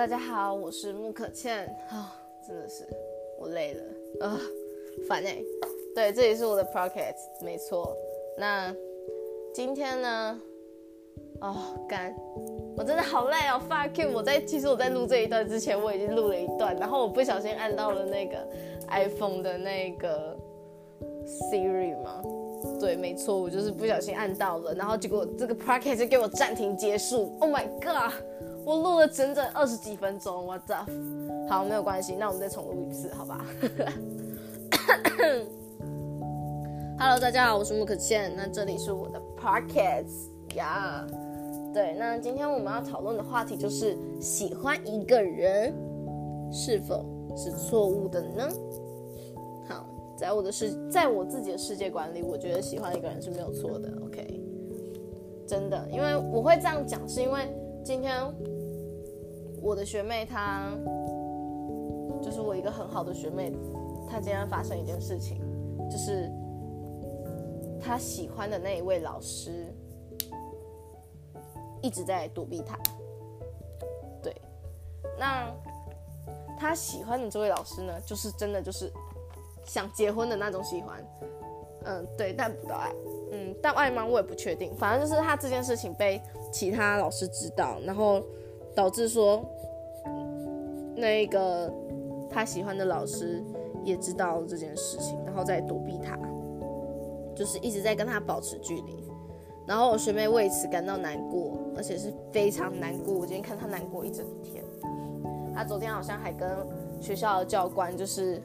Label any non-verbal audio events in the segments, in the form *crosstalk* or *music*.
大家好，我是穆可倩啊，真的是我累了啊，烦哎。对，这里是我的 p o c k e t 没错。那今天呢？哦，干，我真的好累哦。Fuck you！我在其实我在录这一段之前，我已经录了一段，然后我不小心按到了那个 iPhone 的那个 Siri 吗？对，没错，我就是不小心按到了，然后结果这个 p o c k e t 就给我暂停结束。Oh my god！我录了整整二十几分钟，我操！好，没有关系，那我们再重录一次，好吧？Hello，大家好，我是木可倩，那这里是我的 podcast 呀。对，那今天我们要讨论的话题就是喜欢一个人是否是错误的呢？好，在我的世，在我自己的世界观里，我觉得喜欢一个人是没有错的。OK，真的，因为我会这样讲，是因为今天。我的学妹她就是我一个很好的学妹，她今天发生一件事情，就是她喜欢的那一位老师一直在躲避她。对，那她喜欢的这位老师呢，就是真的就是想结婚的那种喜欢。嗯，对，但不到爱。嗯，但爱吗？我也不确定。反正就是他这件事情被其他老师知道，然后。导致说，那个他喜欢的老师也知道这件事情，然后在躲避他，就是一直在跟他保持距离。然后我学妹为此感到难过，而且是非常难过。我今天看她难过一整天。她昨天好像还跟学校的教官就是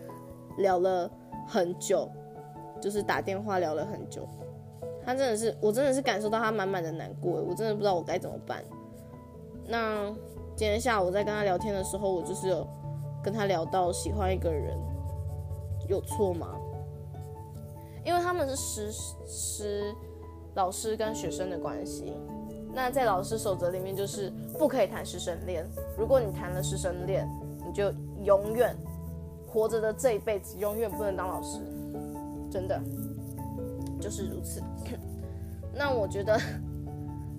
聊了很久，就是打电话聊了很久。她真的是，我真的是感受到她满满的难过，我真的不知道我该怎么办。那今天下午在跟他聊天的时候，我就是有跟他聊到喜欢一个人有错吗？因为他们是师师老师跟学生的关系。那在老师守则里面就是不可以谈师生恋。如果你谈了师生恋，你就永远活着的这一辈子永远不能当老师，真的就是如此。那我觉得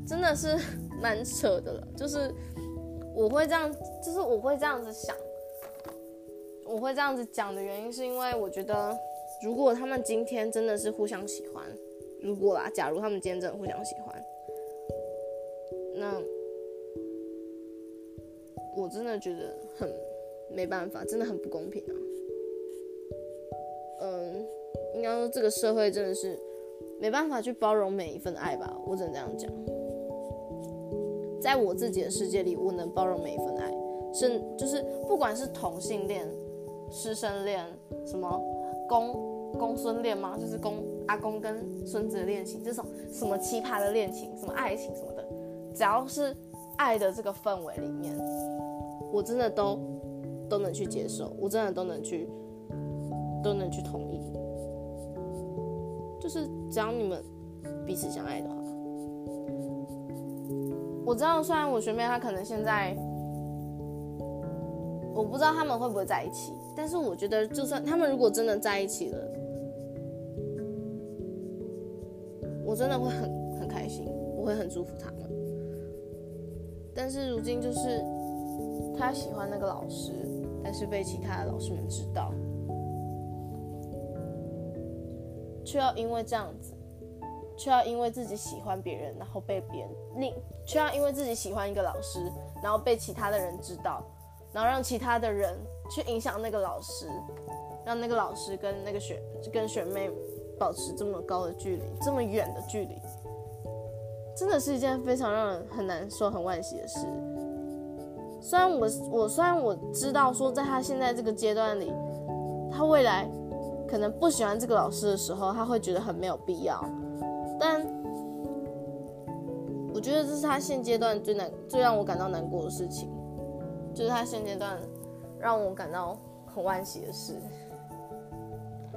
真的是。蛮扯的了，就是我会这样，就是我会这样子想，我会这样子讲的原因是因为我觉得，如果他们今天真的是互相喜欢，如果啦，假如他们今天真的互相喜欢，那我真的觉得很没办法，真的很不公平啊。嗯，应该说这个社会真的是没办法去包容每一份爱吧，我只能这样讲。在我自己的世界里，我能包容每一份爱，是就是不管是同性恋、师生恋，什么公公孙恋吗？就是公阿公跟孙子的恋情，这种什么奇葩的恋情，什么爱情什么的，只要是爱的这个氛围里面，我真的都都能去接受，我真的都能去都能去同意，就是只要你们彼此相爱的话。我知道，虽然我学妹她可能现在，我不知道他们会不会在一起，但是我觉得，就算他们如果真的在一起了，我真的会很很开心，我会很祝福他们。但是如今就是他喜欢那个老师，但是被其他的老师们知道，却要因为这样子。却要因为自己喜欢别人，然后被别人另，却要因为自己喜欢一个老师，然后被其他的人知道，然后让其他的人去影响那个老师，让那个老师跟那个学跟学妹保持这么高的距离，这么远的距离，真的是一件非常让人很难受、很惋惜的事。虽然我我虽然我知道说，在他现在这个阶段里，他未来可能不喜欢这个老师的时候，他会觉得很没有必要。但我觉得这是他现阶段最难、最让我感到难过的事情，就是他现阶段让我感到很惋惜的事。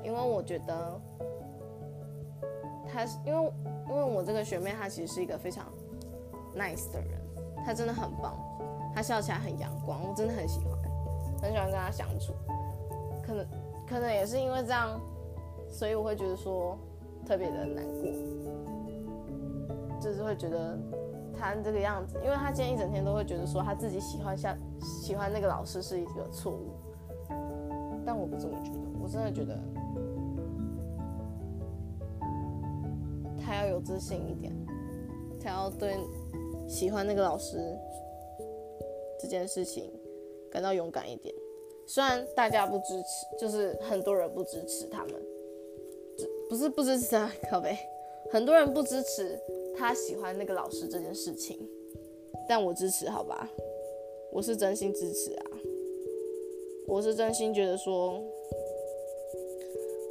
因为我觉得他是因为因为我这个学妹她其实是一个非常 nice 的人，她真的很棒，她笑起来很阳光，我真的很喜欢，很喜欢跟她相处。可能可能也是因为这样，所以我会觉得说。特别的难过，就是会觉得他这个样子，因为他今天一整天都会觉得说他自己喜欢下喜欢那个老师是一个错误，但我不这么觉得，我真的觉得他要有自信一点，他要对喜欢那个老师这件事情感到勇敢一点。虽然大家不支持，就是很多人不支持他们，不是不支持他，可呗，很多人不支持他喜欢那个老师这件事情，但我支持，好吧。我是真心支持啊，我是真心觉得说，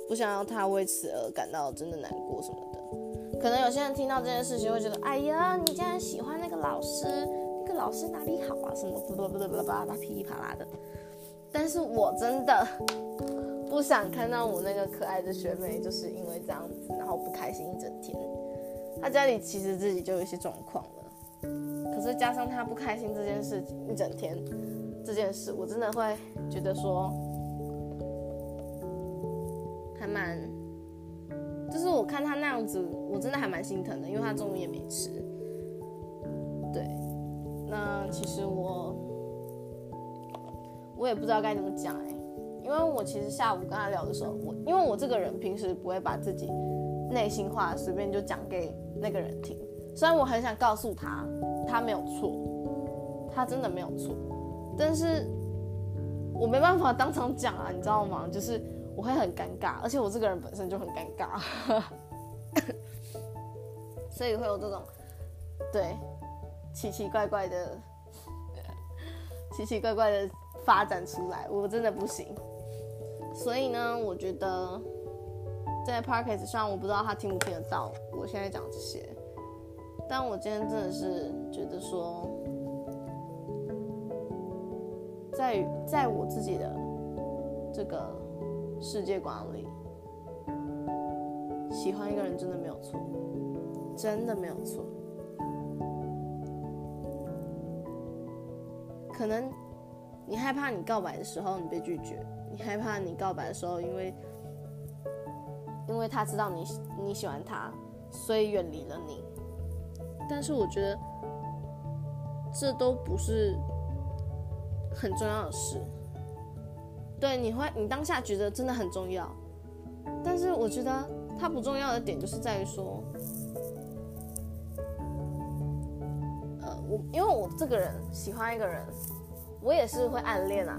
不想要他为此而感到真的难过什么的。可能有些人听到这件事情会觉得，哎呀，你竟然喜欢那个老师，那个老师哪里好啊？什么不不不不不吧，噼里啪啦的。但是我真的不想看到我那个可爱的学妹，就是因为这样子，然后不开心一整天。他家里其实自己就有一些状况了。可是加上他不开心这件事情一整天，这件事我真的会觉得说，还蛮，就是我看他那样子，我真的还蛮心疼的，因为他中午也没吃。对，那其实我我也不知道该怎么讲哎，因为我其实下午跟他聊的时候，我因为我这个人平时不会把自己内心话随便就讲给那个人听。虽然我很想告诉他，他没有错，他真的没有错，但是我没办法当场讲啊，你知道吗？就是我会很尴尬，而且我这个人本身就很尴尬，所以会有这种对奇奇怪怪的、奇奇怪怪的发展出来，我真的不行。所以呢，我觉得在 p a r k e s 上，我不知道他听不听得到我现在讲这些。但我今天真的是觉得说，在在我自己的这个世界观里，喜欢一个人真的没有错，真的没有错。可能你害怕你告白的时候你被拒绝，你害怕你告白的时候，因为因为他知道你你喜欢他，所以远离了你。但是我觉得，这都不是很重要的事。对，你会，你当下觉得真的很重要，但是我觉得它不重要的点就是在于说，呃，我因为我这个人喜欢一个人，我也是会暗恋啊，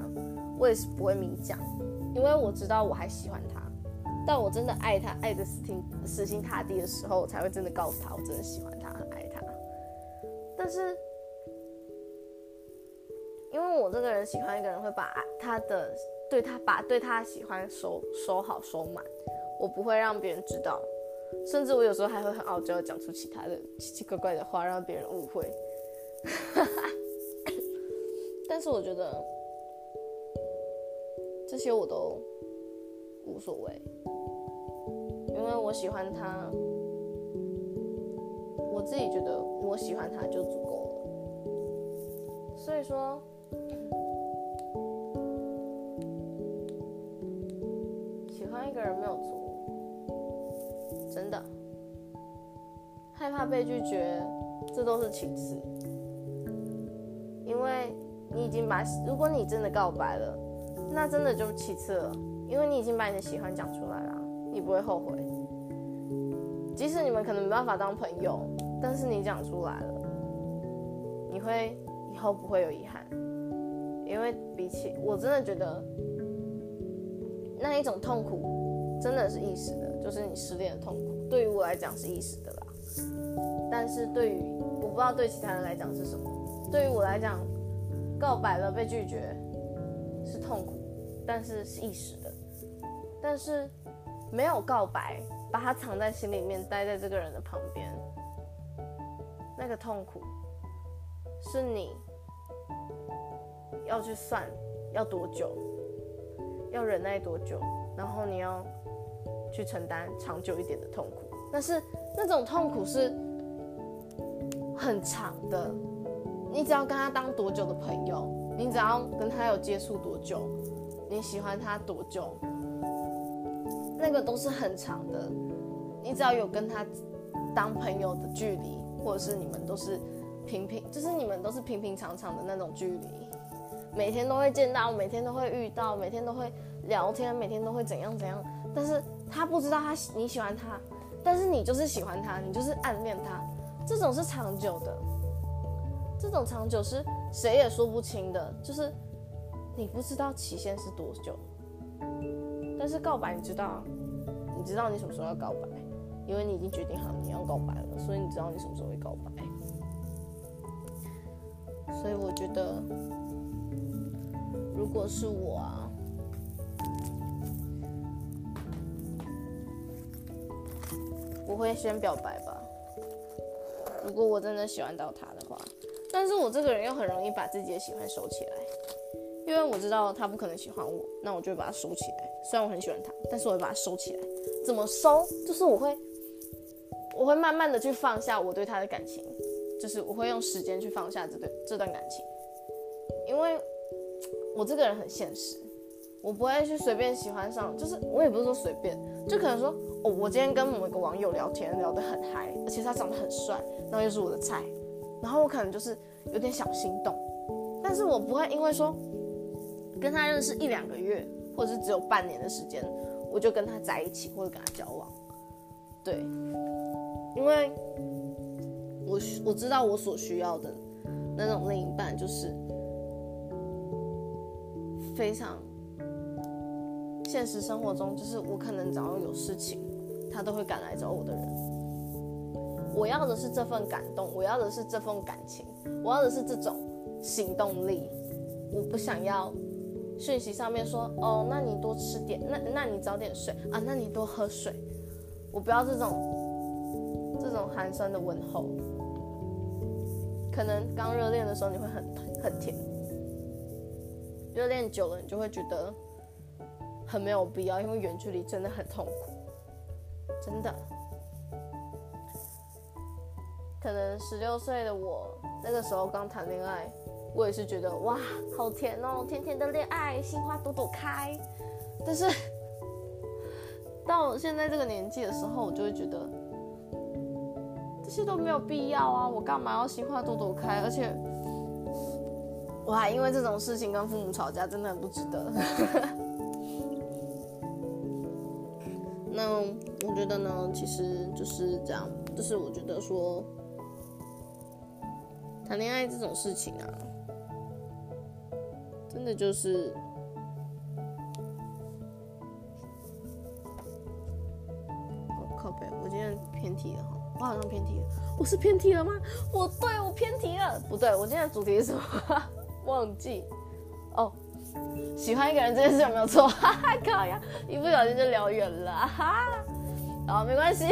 我也是不会明讲，因为我知道我还喜欢他，但我真的爱他，爱的死心死心塌地的时候，我才会真的告诉他，我真的喜欢他，很爱他。但是，因为我这个人喜欢一个人，会把他的对他把对他喜欢收收好收满，我不会让别人知道，甚至我有时候还会很傲娇，讲出其他的奇奇怪怪的话，让别人误会。*laughs* 但是我觉得这些我都无所谓，因为我喜欢他。我自己觉得我喜欢他就足够了，所以说喜欢一个人没有错，真的。害怕被拒绝，这都是其次，因为你已经把如果你真的告白了，那真的就其次了，因为你已经把你的喜欢讲出来了，你不会后悔，即使你们可能没办法当朋友。但是你讲出来了，你会以后不会有遗憾，因为比起我真的觉得那一种痛苦真的是一时的，就是你失恋的痛苦，对于我来讲是一时的啦。但是对于我不知道对其他人来讲是什么，对于我来讲，告白了被拒绝是痛苦，但是是一时的。但是没有告白，把它藏在心里面，待在这个人的旁边。那个痛苦是你要去算要多久，要忍耐多久，然后你要去承担长久一点的痛苦。但是那种痛苦是很长的，你只要跟他当多久的朋友，你只要跟他有接触多久，你喜欢他多久，那个都是很长的。你只要有跟他当朋友的距离。或者是你们都是平平，就是你们都是平平常常的那种距离，每天都会见到，每天都会遇到，每天都会聊天，每天都会怎样怎样。但是他不知道他你喜欢他，但是你就是喜欢他，你就是暗恋他，这种是长久的，这种长久是谁也说不清的，就是你不知道期限是多久。但是告白，你知道，你知道你什么时候要告白，因为你已经决定好你要告白了，所以你知道你什么时候会告白。所以我觉得，如果是我啊，我会先表白吧。如果我真的喜欢到他的话，但是我这个人又很容易把自己的喜欢收起来，因为我知道他不可能喜欢我，那我就会把它收起来。虽然我很喜欢他，但是我会把它收起来。怎么收？就是我会，我会慢慢的去放下我对他的感情，就是我会用时间去放下这对这段感情，因为我这个人很现实，我不会去随便喜欢上，就是我也不是说随便，就可能说哦，我今天跟某一个网友聊天聊得很嗨，而且他长得很帅，然后又是我的菜，然后我可能就是有点小心动，但是我不会因为说跟他认识一两个月。或者是只有半年的时间，我就跟他在一起或者跟他交往，对，因为我我知道我所需要的那种另一半就是非常现实生活中，就是我可能只要有事情，他都会赶来找我的人。我要的是这份感动，我要的是这份感情，我要的是这种行动力，我不想要。讯息上面说哦，那你多吃点，那那你早点睡啊，那你多喝水。我不要这种这种寒酸的问候。可能刚热恋的时候你会很很甜，热恋久了你就会觉得很没有必要，因为远距离真的很痛苦，真的。可能十六岁的我那个时候刚谈恋爱。我也是觉得哇，好甜哦，甜甜的恋爱，心花朵朵开。但是 *laughs* 到现在这个年纪的时候，我就会觉得这些都没有必要啊！我干嘛要心花朵朵开？而且我还因为这种事情跟父母吵架，真的很不值得。*laughs* 那我觉得呢，其实就是这样，就是我觉得说谈恋爱这种事情啊。真的就是，我靠背，我今天偏题了哈，我好像偏题了，我是偏题了吗？我对我偏题了，不对，我今天的主题是什么？*laughs* 忘记哦，喜欢一个人这件事有没有错？*laughs* 哈哈，靠呀，一不小心就聊远了，哈，好，没关系，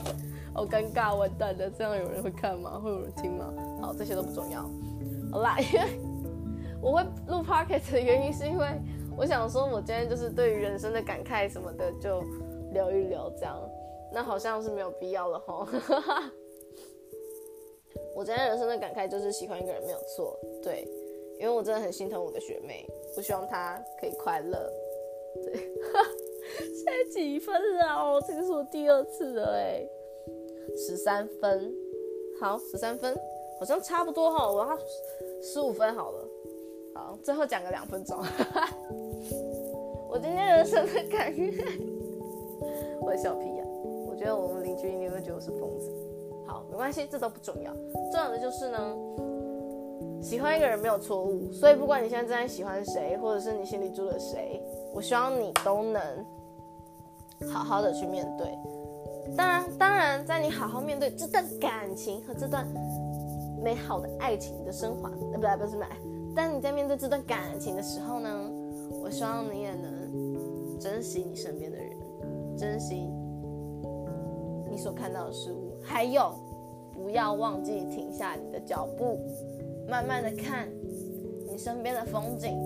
*laughs* 好尴尬，完蛋了，这样有人会看吗？会有人听吗？好，这些都不重要，好啦，因为。我会录 podcast 的原因是因为我想说，我今天就是对于人生的感慨什么的，就聊一聊这样。那好像是没有必要了哈。我今天人生的感慨就是喜欢一个人没有错，对，因为我真的很心疼我的学妹，我希望她可以快乐。对，*laughs* 现在几分了哦？这个是我第二次了哎，十三分。好，十三分，好像差不多哈。我要十五分好了。好，最后讲个两分钟。*laughs* 我今天人生的感慨，我的小屁呀！我觉得我们邻居一定会觉得我是疯子。好，没关系，这都不重要。重要的就是呢，喜欢一个人没有错误。所以不管你现在正在喜欢谁，或者是你心里住了谁，我希望你都能好好的去面对。当然，当然，在你好好面对这段感情和这段美好的爱情的升华，呃，不对，不是美。当你在面对这段感情的时候呢，我希望你也能珍惜你身边的人，珍惜你所看到的事物，还有不要忘记停下你的脚步，慢慢的看你身边的风景。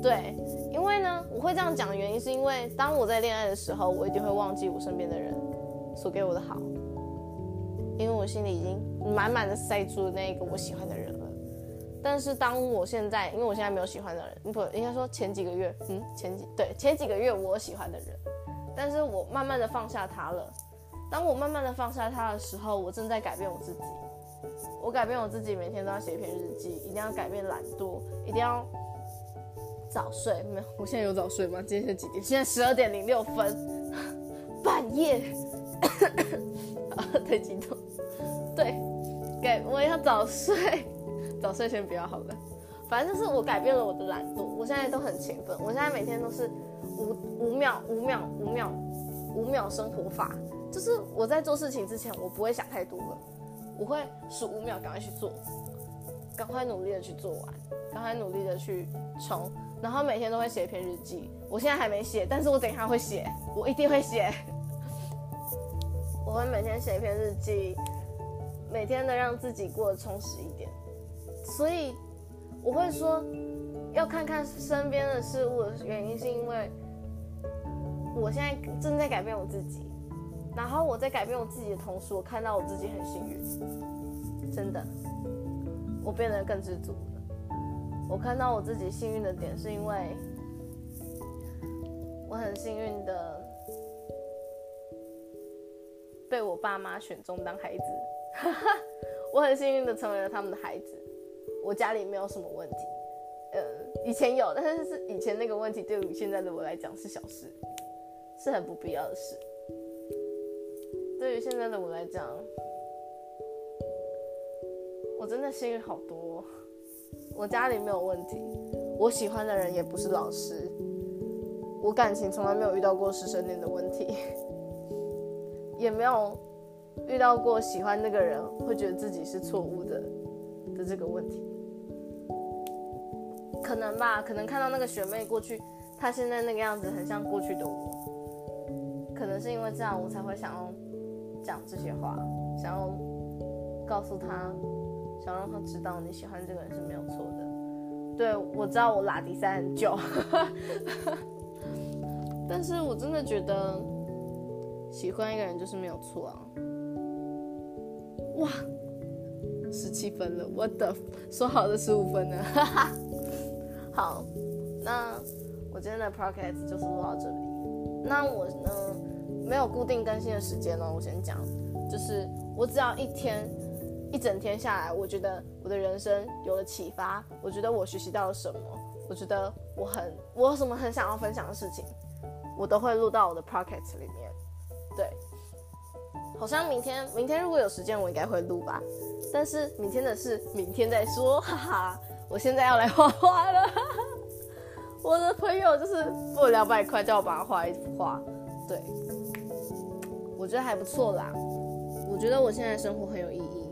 对，因为呢，我会这样讲的原因是因为当我在恋爱的时候，我一定会忘记我身边的人所给我的好，因为我心里已经满满的塞住那个我喜欢的人。但是当我现在，因为我现在没有喜欢的人，不应该说前几个月，嗯，前几对前几个月我喜欢的人，但是我慢慢的放下他了。当我慢慢的放下他的时候，我正在改变我自己。我改变我自己，每天都要写一篇日记，一定要改变懒惰，一定要早睡没有？我现在有早睡吗？今天是几点？*laughs* 现在十二点零六分，半夜，*coughs* 太激动。对，改我要早睡，早睡先不要好了。反正就是我改变了我的懒惰，我现在都很勤奋。我现在每天都是五五秒五秒五秒五秒生活法，就是我在做事情之前，我不会想太多了，我会数五秒，赶快去做，赶快努力的去做完，赶快努力的去冲，然后每天都会写一篇日记。我现在还没写，但是我等一下会写，我一定会写。我会每天写一篇日记，每天的让自己过得充实一，所以。我会说，要看看身边的事物的原因，是因为我现在正在改变我自己，然后我在改变我自己的同时，我看到我自己很幸运，真的，我变得更知足了。我看到我自己幸运的点，是因为我很幸运的被我爸妈选中当孩子，*laughs* 我很幸运的成为了他们的孩子。我家里没有什么问题，呃，以前有，但是是以前那个问题，对于现在的我来讲是小事，是很不必要的事。对于现在的我来讲，我真的幸运好多。我家里没有问题，我喜欢的人也不是老师，我感情从来没有遇到过师生恋的问题，*laughs* 也没有遇到过喜欢那个人会觉得自己是错误的的这个问题。可能吧，可能看到那个学妹过去，她现在那个样子很像过去的我。可能是因为这样，我才会想要讲这些话，想要告诉她，想让她知道你喜欢这个人是没有错的。对我知道我拉迪赛很久，*laughs* 但是我真的觉得喜欢一个人就是没有错啊。哇，十七分了，我的说好的十五分呢？哈哈。好，那我今天的 podcast 就是录到这里。那我呢，没有固定更新的时间哦。我先讲，就是我只要一天一整天下来，我觉得我的人生有了启发，我觉得我学习到了什么，我觉得我很我有什么很想要分享的事情，我都会录到我的 podcast 里面。对，好像明天明天如果有时间，我应该会录吧。但是明天的事明天再说，哈哈。我现在要来画画了，*laughs* 我的朋友就是付了两百块叫我帮他画一幅画，对，我觉得还不错啦。我觉得我现在生活很有意义，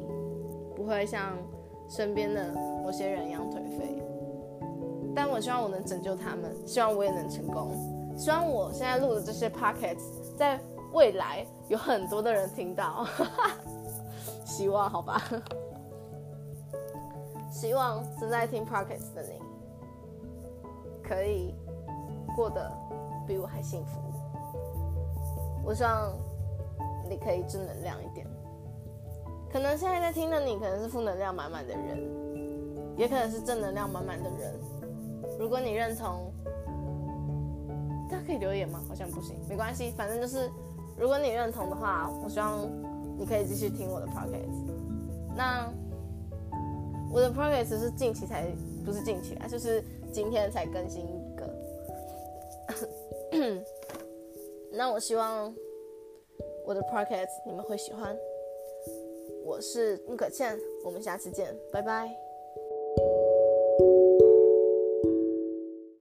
不会像身边的某些人一样颓废。但我希望我能拯救他们，希望我也能成功，希望我现在录的这些 p o c k e t 在未来有很多的人听到，*laughs* 希望好吧。希望正在听 Pockets 的你，可以过得比我还幸福。我希望你可以正能量一点。可能现在在听的你，可能是负能量满满的人，也可能是正能量满满的人。如果你认同，大家可以留言吗？好像不行，没关系，反正就是，如果你认同的话，我希望你可以继续听我的 pocket。那。我的 progress 是近期才，不是近期啊，就是今天才更新一个。*coughs* 那我希望我的 progress 你们会喜欢。我是穆可倩，我们下次见，拜拜。